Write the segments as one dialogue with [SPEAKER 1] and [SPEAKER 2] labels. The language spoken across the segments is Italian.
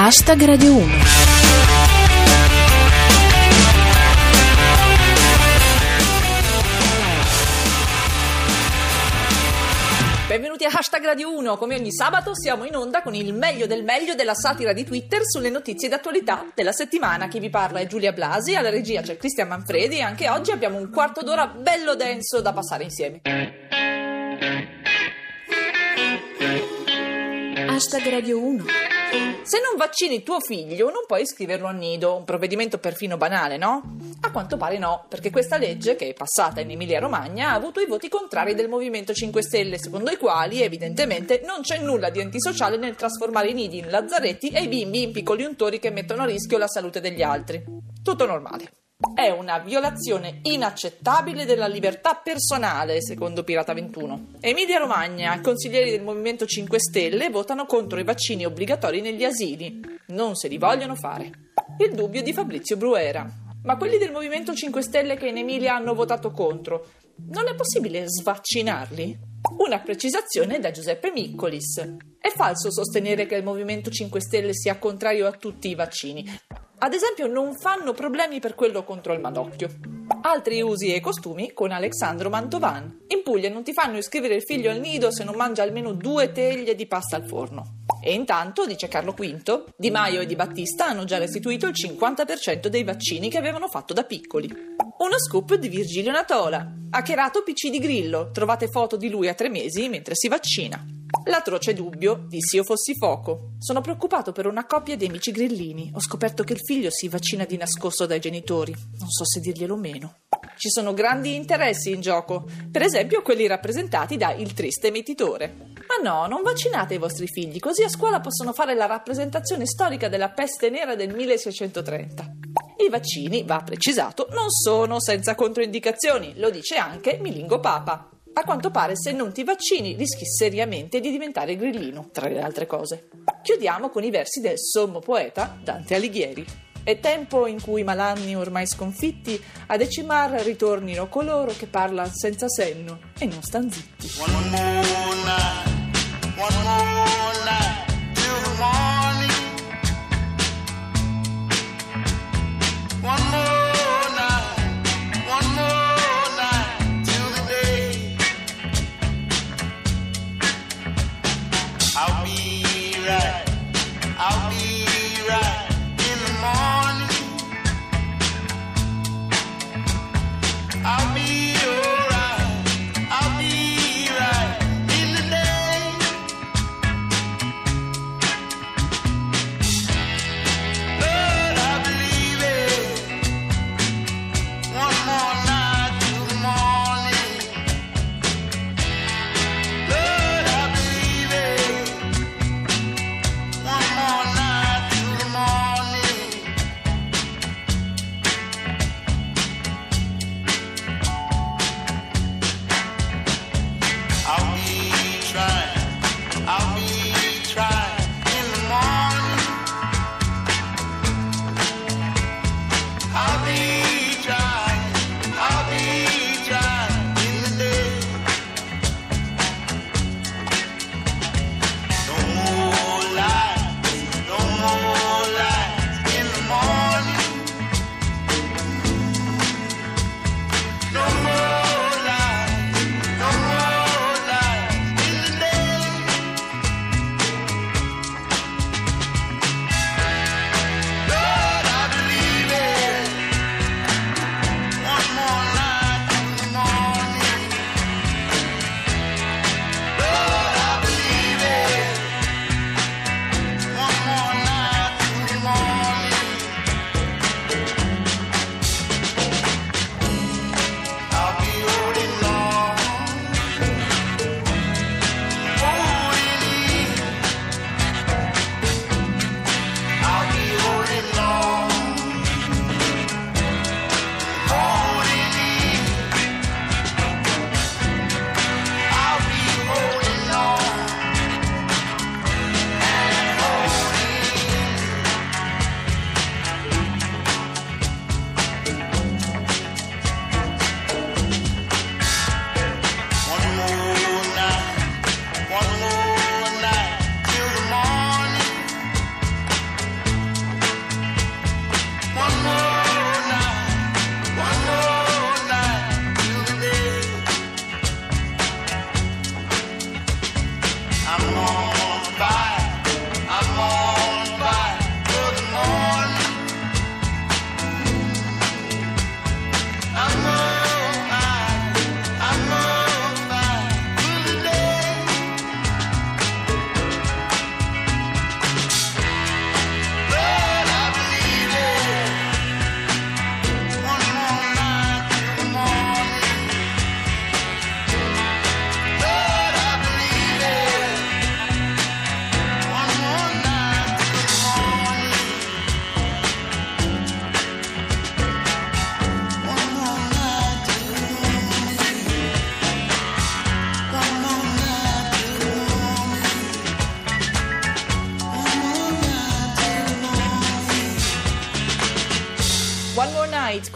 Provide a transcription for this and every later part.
[SPEAKER 1] Hashtag Radio 1
[SPEAKER 2] Benvenuti a Hashtag Radio 1, come ogni sabato siamo in onda con il meglio del meglio della satira di Twitter sulle notizie d'attualità della settimana. Chi vi parla è Giulia Blasi, alla regia c'è Cristian Manfredi e anche oggi abbiamo un quarto d'ora bello denso da passare insieme.
[SPEAKER 1] Hashtag Radio 1
[SPEAKER 2] Se non vaccini tuo figlio non puoi iscriverlo al nido, un provvedimento perfino banale, no? A quanto pare no, perché questa legge, che è passata in Emilia-Romagna, ha avuto i voti contrari del Movimento 5 Stelle, secondo i quali evidentemente non c'è nulla di antisociale nel trasformare i nidi in lazzaretti e i bimbi in piccoli untori che mettono a rischio la salute degli altri. Tutto normale. È una violazione inaccettabile della libertà personale, secondo Pirata 21. Emilia Romagna, consiglieri del Movimento 5 Stelle votano contro i vaccini obbligatori negli asili. Non se li vogliono fare. Il dubbio di Fabrizio Bruera. Ma quelli del Movimento 5 Stelle che in Emilia hanno votato contro, non è possibile svaccinarli? Una precisazione da Giuseppe Miccolis. È falso sostenere che il Movimento 5 Stelle sia contrario a tutti i vaccini. Ad esempio, non fanno problemi per quello contro il madocchio. Altri usi e costumi con Alexandro Mantovan. In Puglia non ti fanno iscrivere il figlio al nido se non mangia almeno due teglie di pasta al forno. E intanto, dice Carlo V, Di Maio e Di Battista hanno già restituito il 50% dei vaccini che avevano fatto da piccoli. Uno scoop di Virgilio Natola. Hackerato PC di Grillo. Trovate foto di lui a tre mesi mentre si vaccina. L'atroce dubbio di Io fossi fuoco. Sono preoccupato per una coppia di amici grillini. Ho scoperto che il figlio si vaccina di nascosto dai genitori. Non so se dirglielo o meno. Ci sono grandi interessi in gioco, per esempio quelli rappresentati da Il Triste Mietitore. Ma no, non vaccinate i vostri figli, così a scuola possono fare la rappresentazione storica della peste nera del 1630. I vaccini, va precisato, non sono senza controindicazioni, lo dice anche Milingo Papa. A quanto pare se non ti vaccini rischi seriamente di diventare grillino, tra le altre cose. Chiudiamo con i versi del sommo poeta Dante Alighieri. È tempo in cui i malanni ormai sconfitti a decimar ritornino coloro che parlano senza senno e non stan zitti.
[SPEAKER 3] One more night, one more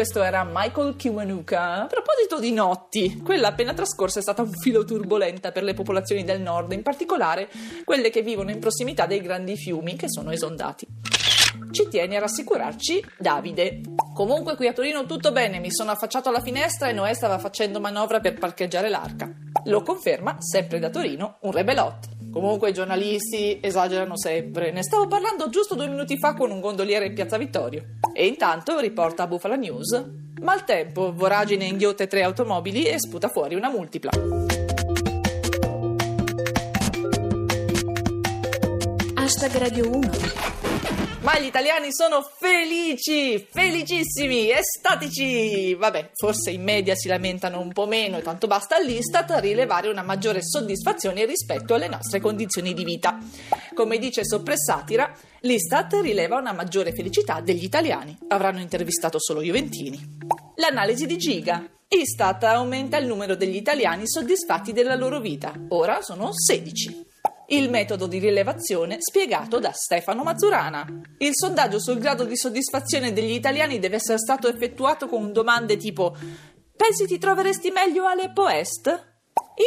[SPEAKER 2] questo era Michael Kiwanuka. A proposito di notti, quella appena trascorsa è stata un filo turbolenta per le popolazioni del nord, in particolare quelle che vivono in prossimità dei grandi fiumi che sono esondati. Ci tiene a rassicurarci Davide. Comunque qui a Torino tutto bene, mi sono affacciato alla finestra e Noè stava facendo manovra per parcheggiare l'arca. Lo conferma, sempre da Torino, un rebelot. Comunque i giornalisti esagerano sempre. Ne stavo parlando giusto due minuti fa con un gondoliere in Piazza Vittorio. E intanto riporta a Bufala News. Maltempo, voragine inghiotte tre automobili e sputa fuori una multipla.
[SPEAKER 1] Hashtag Radio 1.
[SPEAKER 2] Ma gli italiani sono felici, felicissimi, estatici. Vabbè, forse in media si lamentano un po' meno e tanto basta all'Istat rilevare una maggiore soddisfazione rispetto alle nostre condizioni di vita. Come dice Soppressatira, l'Istat rileva una maggiore felicità degli italiani. Avranno intervistato solo Juventini. L'analisi di Giga. Istat aumenta il numero degli italiani soddisfatti della loro vita. Ora sono 16. Il metodo di rilevazione spiegato da Stefano Mazzurana. Il sondaggio sul grado di soddisfazione degli italiani deve essere stato effettuato con domande tipo Pensi ti troveresti meglio all'Epo Est?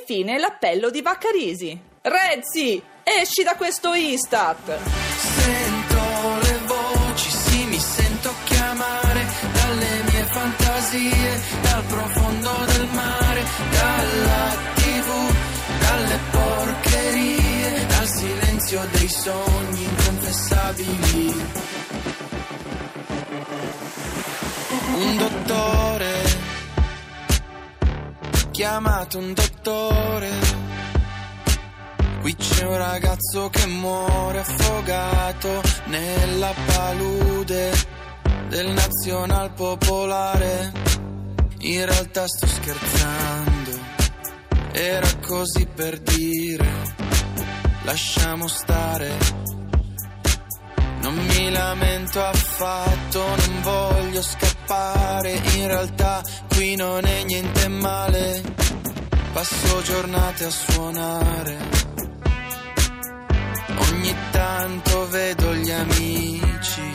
[SPEAKER 2] Infine l'appello di Vaccarisi. Rezzi, esci da questo Istat!
[SPEAKER 4] Sento le voci, sì, mi sento chiamare dalle mie fantasie, dal profondo sogni inconfessabili. Un dottore, chiamato un dottore. Qui c'è un ragazzo che muore affogato nella palude del Nazional Popolare. In realtà sto scherzando, era così per dire, lasciamo stare. Non mi lamento affatto, non voglio scappare, in realtà qui non è niente male. Passo giornate a suonare. Ogni tanto vedo gli amici,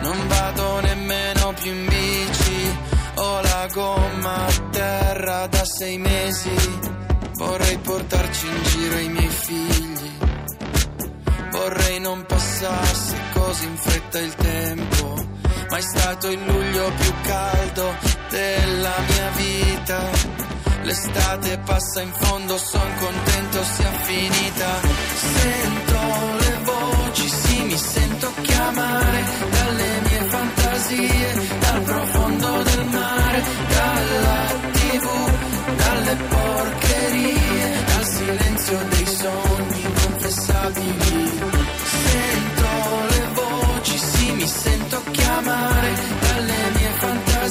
[SPEAKER 4] non vado nemmeno più in bici, ho la gomma a terra da sei mesi, vorrei portarci in giro i miei figli, vorrei non passasse così in fretta il tempo, ma è stato il luglio più caldo della mia vita. L'estate passa in fondo, son contento sia finita. Sento le voci, sì, mi sento chiamare dalle mie fantasie, dal profondo del mare,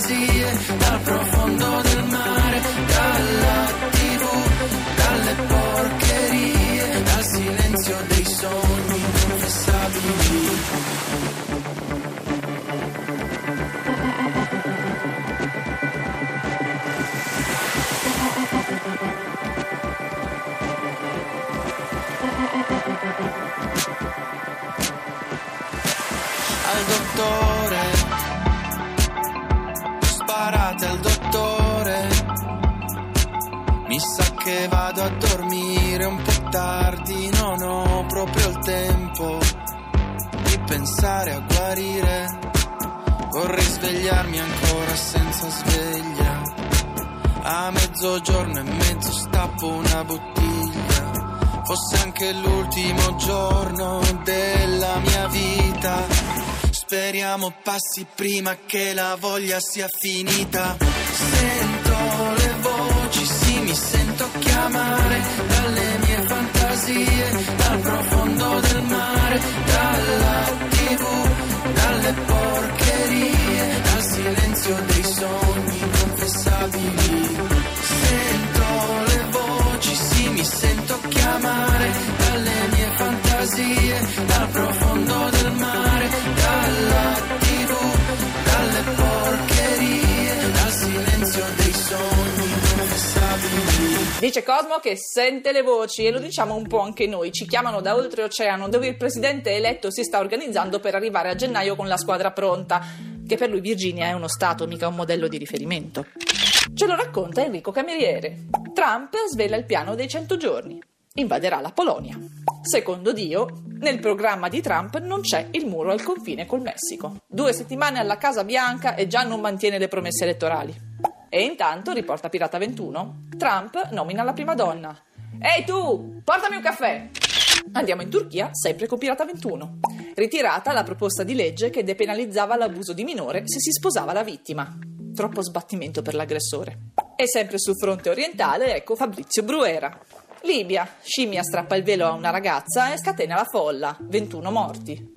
[SPEAKER 4] fantasie, dal profondo che vado a dormire un po' tardi, non ho proprio il tempo di pensare a guarire. Vorrei svegliarmi ancora senza sveglia. A mezzogiorno e mezzo stappo una bottiglia. Fosse anche l'ultimo giorno della mia vita. Speriamo passi prima che la voglia sia finita. Sento chiamare dalle mie fantasie, dal profondo del mare, dalla
[SPEAKER 2] Dice Cosmo che sente le voci e lo diciamo un po' anche noi. Ci chiamano da oltreoceano dove il presidente eletto si sta organizzando per arrivare a gennaio con la squadra pronta. che per lui Virginia è uno stato, mica un modello di riferimento. Ce lo racconta Enrico Cameriere. Trump svela il piano dei 100 giorni. Invaderà la Polonia. Secondo Dio, nel programma di Trump non c'è il muro al confine col Messico. Due settimane alla Casa Bianca e già non mantiene le promesse elettorali. E intanto, riporta Pirata 21, Trump nomina la prima donna. Ehi tu, portami un caffè! Andiamo in Turchia, sempre con Pirata 21. Ritirata la proposta di legge che depenalizzava l'abuso di minore se si sposava la vittima. Troppo sbattimento per l'aggressore. E sempre sul fronte orientale, ecco Fabrizio Bruera. Libia, scimmia strappa il velo a una ragazza e scatena la folla, 21 morti.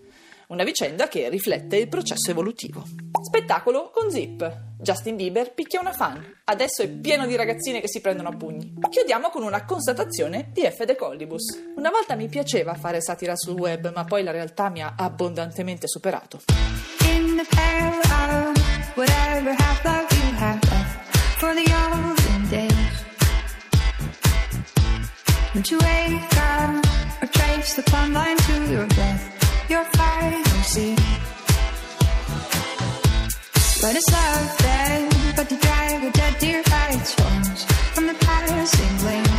[SPEAKER 2] Una vicenda che riflette il processo evolutivo. Spettacolo con Zip. Justin Bieber picchia una fan. Adesso è pieno di ragazzine che si prendono a pugni. Chiudiamo con una constatazione di F. De Collibus. Una volta mi piaceva fare satira sul web, ma poi la realtà mi ha abbondantemente superato.
[SPEAKER 5] in the peril of whatever half life you have left for the olden days. Would you wake up or trace the plumb line to your death, your privacy. But it's love then, but the driver that derides forms from the passing lane.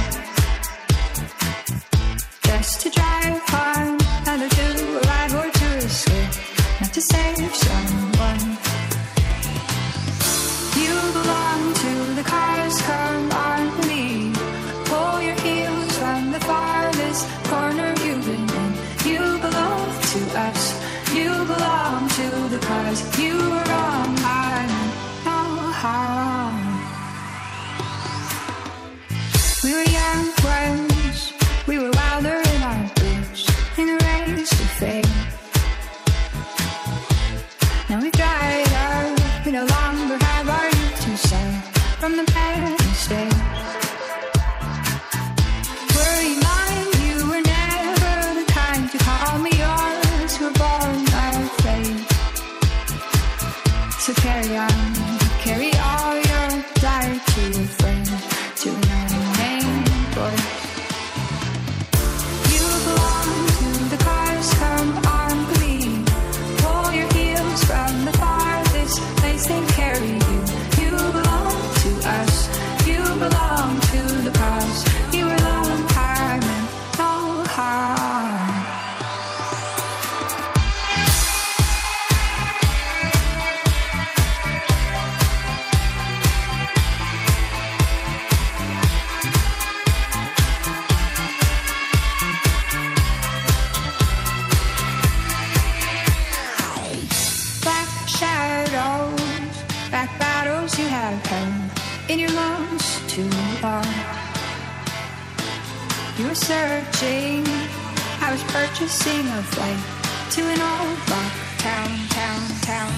[SPEAKER 5] Purchasing a flight to an old rock town, town, town.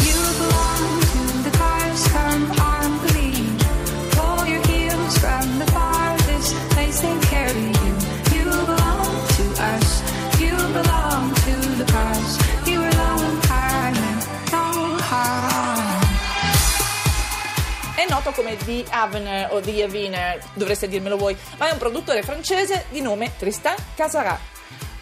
[SPEAKER 5] You belong to the cars, come on, believe. Pull your heels from the farthest place they carry you. You belong to us, you belong to the cars. You were long time no harm.
[SPEAKER 2] È noto come The Avener o The Avener, dovreste dirmelo voi, ma è un produttore francese di nome Tristan Casarat.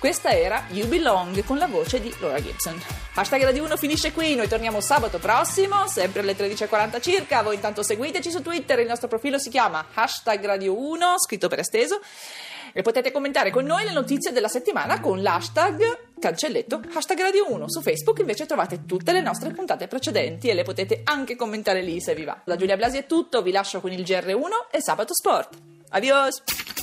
[SPEAKER 2] Questa era You Belong con la voce di Laura Gibson. Hashtag Radio 1 finisce qui, noi torniamo sabato prossimo, sempre alle 13.40 circa. Voi intanto seguiteci su Twitter, il nostro profilo si chiama hashtag Radio 1, scritto per esteso. E potete commentare con noi le notizie della settimana con l'hashtag cancelletto hashtag Radio 1. Su Facebook invece trovate tutte le nostre puntate precedenti e le potete anche commentare lì se vi va. Da Giulia Blasi è tutto, vi lascio con il GR1 e Sabato Sport. Adios!